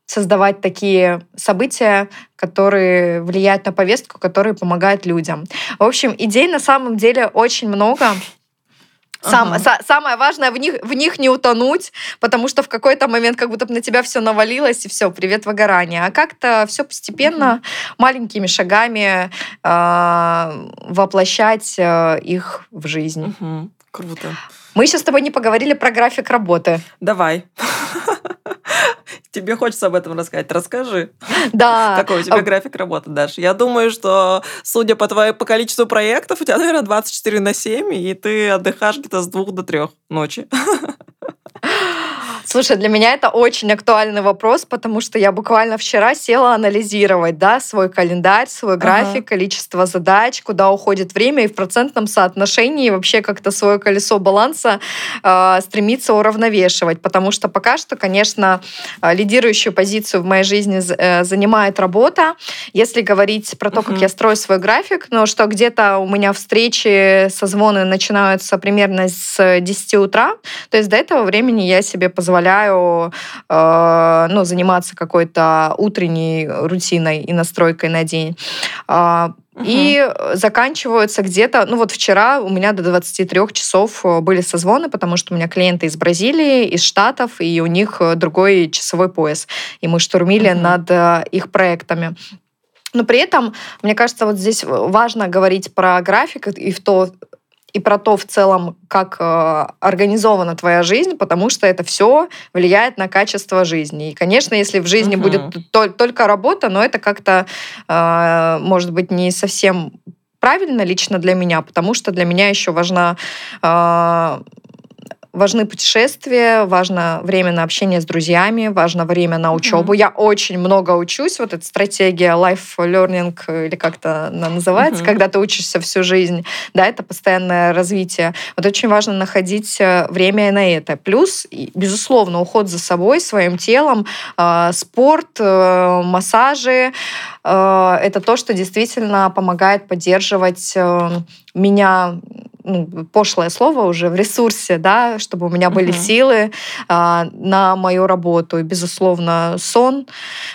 создавать такие события, которые влияют на повестку, которые помогают людям. В общем, идей на самом деле очень много. Сам, ага. са, самое важное в них, в них не утонуть, потому что в какой-то момент как будто бы на тебя все навалилось, и все, привет выгорание. А как-то все постепенно, угу. маленькими шагами э, воплощать э, их в жизнь. Угу. Круто. Мы еще с тобой не поговорили про график работы. Давай. Тебе хочется об этом рассказать. Расскажи. Да. Какой у тебя график работы, Даш? Я думаю, что, судя по твоему по количеству проектов, у тебя, наверное, 24 на 7, и ты отдыхаешь где-то с двух до трех ночи. Слушай, для меня это очень актуальный вопрос, потому что я буквально вчера села анализировать да, свой календарь, свой график, ага. количество задач, куда уходит время, и в процентном соотношении вообще как-то свое колесо баланса э, стремиться уравновешивать. Потому что пока что, конечно, а, лидирующую позицию в моей жизни э, занимает работа. Если говорить про то, как я строю свой график, ну что где-то у меня встречи, созвоны начинаются примерно с 10 утра, то есть до этого времени я себе позволяю позволяю э, ну, заниматься какой-то утренней рутиной и настройкой на день. Э, Угу. И заканчиваются где-то, ну вот вчера у меня до 23 часов э, были созвоны, потому что у меня клиенты из Бразилии, из Штатов, и у них э, другой часовой пояс. И мы штурмили угу. над э, их проектами. Но при этом, мне кажется, вот здесь важно говорить про график и в то, и про то в целом, как э, организована твоя жизнь, потому что это все влияет на качество жизни. И, конечно, если в жизни uh-huh. будет то- только работа, но это как-то, э, может быть, не совсем правильно лично для меня, потому что для меня еще важна э, важны путешествия, важно время на общение с друзьями, важно время на учебу. Mm-hmm. Я очень много учусь. Вот эта стратегия life learning, или как-то она называется, mm-hmm. когда ты учишься всю жизнь. Да, это постоянное развитие. Вот очень важно находить э, время на это. Плюс, безусловно, уход за собой, своим телом, э, спорт, э, массажи. Это то, что действительно помогает поддерживать меня ну, пошлое слово уже, в ресурсе, да, чтобы у меня были угу. силы а, на мою работу. И, безусловно, сон.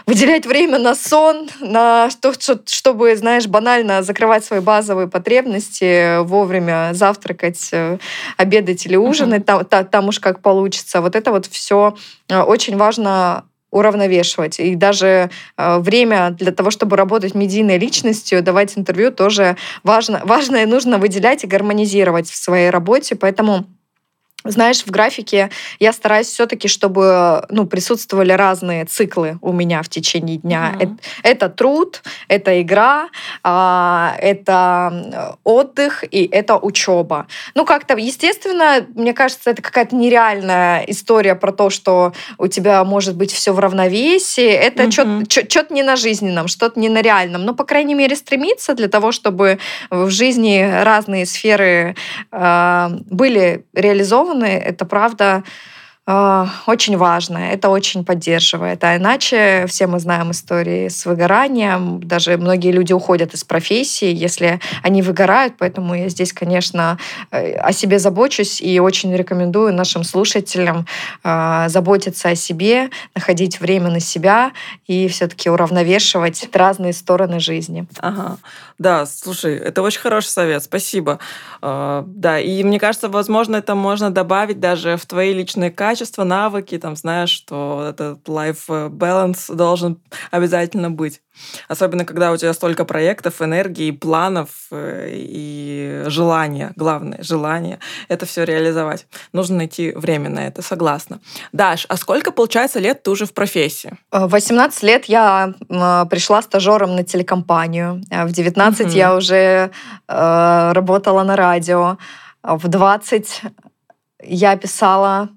Выделять время на сон, на то, чтобы, знаешь, банально закрывать свои базовые потребности, вовремя завтракать, э, обедать или ужинать, угу. там, там уж как получится. Вот это вот все э, очень важно уравновешивать. И даже э, время для того, чтобы работать медийной личностью, давать интервью тоже важно, важно и нужно выделять и гармонизировать в своей работе. Поэтому знаешь, в графике я стараюсь все-таки, чтобы ну, присутствовали разные циклы у меня в течение дня. Mm-hmm. Это, это труд, это игра, а, это отдых и это учеба. Ну, как-то, естественно, мне кажется, это какая-то нереальная история про то, что у тебя может быть все в равновесии. Это mm-hmm. что-то не на жизненном, что-то не на реальном. Но, по крайней мере, стремиться для того, чтобы в жизни разные сферы э, были реализованы реализованы, это правда очень важно, это очень поддерживает. А иначе все мы знаем истории с выгоранием, даже многие люди уходят из профессии, если они выгорают, поэтому я здесь, конечно, э, о себе забочусь и очень рекомендую нашим слушателям а, заботиться о себе, находить время на себя и все-таки уравновешивать разные стороны жизни. Ага. Да, слушай, это очень хороший совет, спасибо. А, да, и мне кажется, возможно, это можно добавить даже в твои личные качества, качества, навыки, там, знаешь, что этот life balance должен обязательно быть. Особенно, когда у тебя столько проектов, энергии, планов э, и желания, главное, желание это все реализовать. Нужно найти время на это, согласна. Даш, а сколько, получается, лет ты уже в профессии? 18 лет я пришла стажером на телекомпанию. В 19 угу. я уже э, работала на радио. В 20 я писала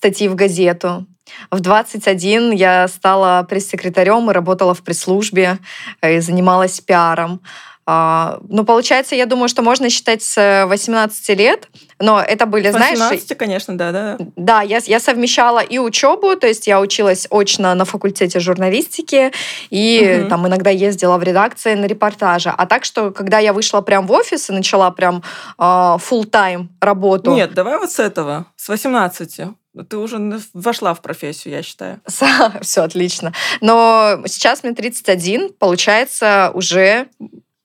статьи в газету. В 21 я стала пресс-секретарем и работала в пресс-службе э, и занималась пиаром. А, ну, получается, я думаю, что можно считать с 18 лет, но это были, 18, знаешь... 18, конечно, да, да. Да, я, я совмещала и учебу, то есть я училась очно на факультете журналистики, и угу. там иногда ездила в редакции на репортажи. А так что, когда я вышла прям в офис и начала прям э, full-time работу... Нет, давай вот с этого, с 18. Ты уже вошла в профессию, я считаю. Все отлично. Но сейчас мне 31, получается, уже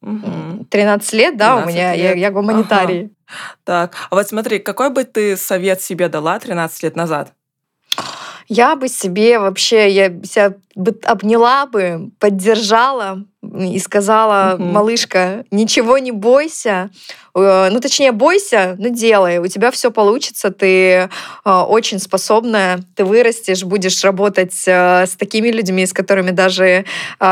13 лет, да, 13 у меня, лет. Я, я гуманитарий. Ага. Так, а вот смотри, какой бы ты совет себе дала 13 лет назад? Я бы себе вообще, я себя бы обняла бы, поддержала и сказала, угу. малышка, ничего не бойся, Э, ну, точнее, бойся, но делай. У тебя все получится, ты э, очень способная, ты вырастешь, будешь работать э, с такими людьми, с которыми даже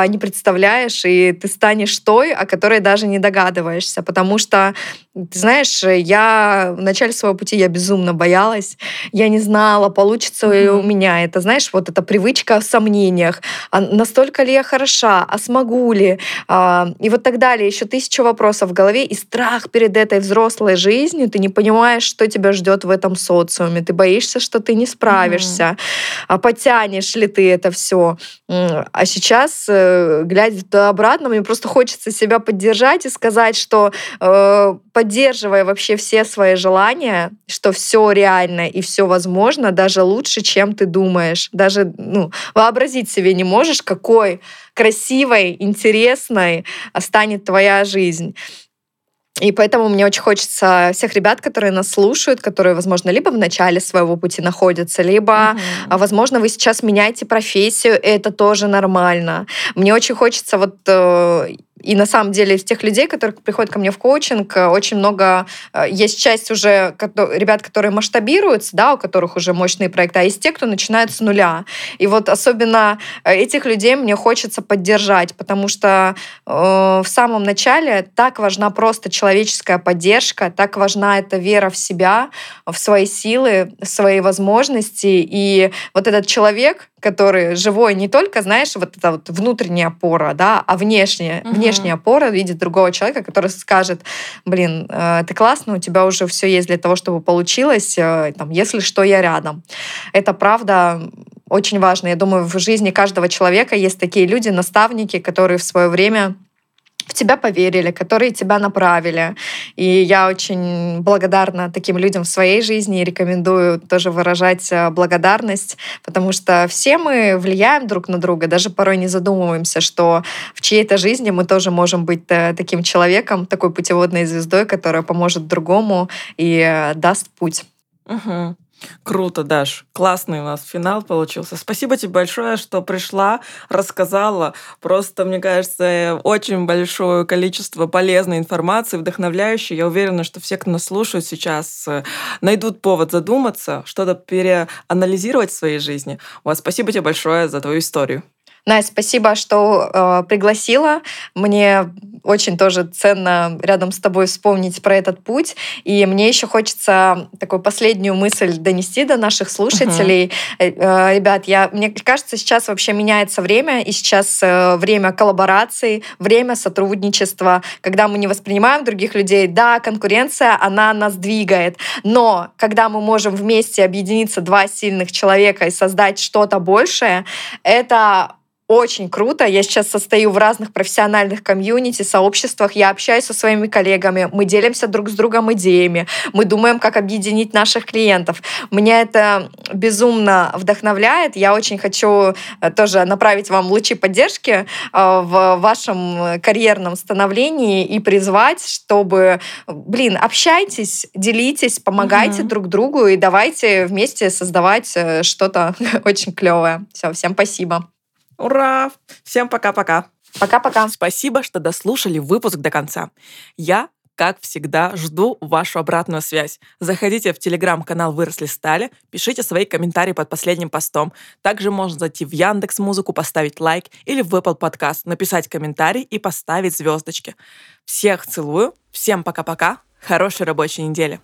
не представляешь, и ты станешь той, о которой даже не догадываешься. Потому что, ты знаешь, я в начале своего пути я безумно боялась. Я не знала, получится ли у меня это. Знаешь, вот эта привычка в сомнениях. А настолько ли я хороша? А смогу ли? А, и вот так далее. Еще тысяча вопросов в голове и страх перед перед этой взрослой жизнью ты не понимаешь, что тебя ждет в этом социуме. Ты боишься, что ты не справишься. Mm-hmm. А потянешь ли ты это все? А сейчас, э, глядя туда обратно, мне просто хочется себя поддержать и сказать, что э, поддерживая вообще все свои желания, что все реально и все возможно, даже лучше, чем ты думаешь. Даже ну, вообразить себе не можешь, какой красивой, интересной станет твоя жизнь. И поэтому мне очень хочется всех ребят, которые нас слушают, которые, возможно, либо в начале своего пути находятся, либо, mm-hmm. возможно, вы сейчас меняете профессию, это тоже нормально. Мне очень хочется вот э, и на самом деле из тех людей, которые приходят ко мне в коучинг, э, очень много э, есть часть уже ребят, которые масштабируются, да, у которых уже мощные проекты, а есть те, кто начинает с нуля. И вот особенно э, этих людей мне хочется поддержать, потому что э, в самом начале так важна просто человеческая поддержка, так важна эта вера в себя, в свои силы, в свои возможности. И вот этот человек, который живой не только, знаешь, вот эта вот внутренняя опора, да, а внешняя, угу. внешняя опора видит другого человека, который скажет, блин, э, ты классно, у тебя уже все есть для того, чтобы получилось, э, там, если что, я рядом. Это правда очень важно. Я думаю, в жизни каждого человека есть такие люди, наставники, которые в свое время в тебя поверили, которые тебя направили. И я очень благодарна таким людям в своей жизни и рекомендую тоже выражать э, благодарность, потому что все мы влияем друг на друга, даже порой не задумываемся, что в чьей-то жизни мы тоже можем быть э, таким человеком, такой путеводной звездой, которая поможет другому и э, даст путь. Угу. Круто, Даш. Классный у нас финал получился. Спасибо тебе большое, что пришла, рассказала. Просто, мне кажется, очень большое количество полезной информации, вдохновляющей. Я уверена, что все, кто нас слушает сейчас, э, найдут повод задуматься, что-то переанализировать в своей жизни. Вот, спасибо тебе большое за твою историю. Настя, спасибо, что э, пригласила. Мне очень тоже ценно рядом с тобой вспомнить про этот путь. И мне еще хочется такую последнюю мысль донести до наших слушателей. Uh-huh. Э, ребят, я, мне кажется, сейчас вообще меняется время, и сейчас э, время коллабораций, время сотрудничества, когда мы не воспринимаем других людей. Да, конкуренция, она нас двигает, но когда мы можем вместе объединиться два сильных человека и создать что-то большее, это очень круто. Я сейчас состою в разных профессиональных комьюнити, сообществах. Я общаюсь со своими коллегами. Мы делимся друг с другом идеями. Мы думаем, как объединить наших клиентов. Меня это безумно вдохновляет. Я очень хочу э, тоже направить вам лучи поддержки э, в вашем карьерном становлении и призвать, чтобы, блин, общайтесь, делитесь, помогайте угу. друг другу и давайте вместе создавать э, что-то очень клевое. Все, всем спасибо. Ура! Всем пока-пока. Пока-пока. Спасибо, что дослушали выпуск до конца. Я как всегда, жду вашу обратную связь. Заходите в телеграм-канал «Выросли стали», пишите свои комментарии под последним постом. Также можно зайти в Яндекс Музыку, поставить лайк или в Apple Podcast, написать комментарий и поставить звездочки. Всех целую, всем пока-пока, хорошей рабочей недели.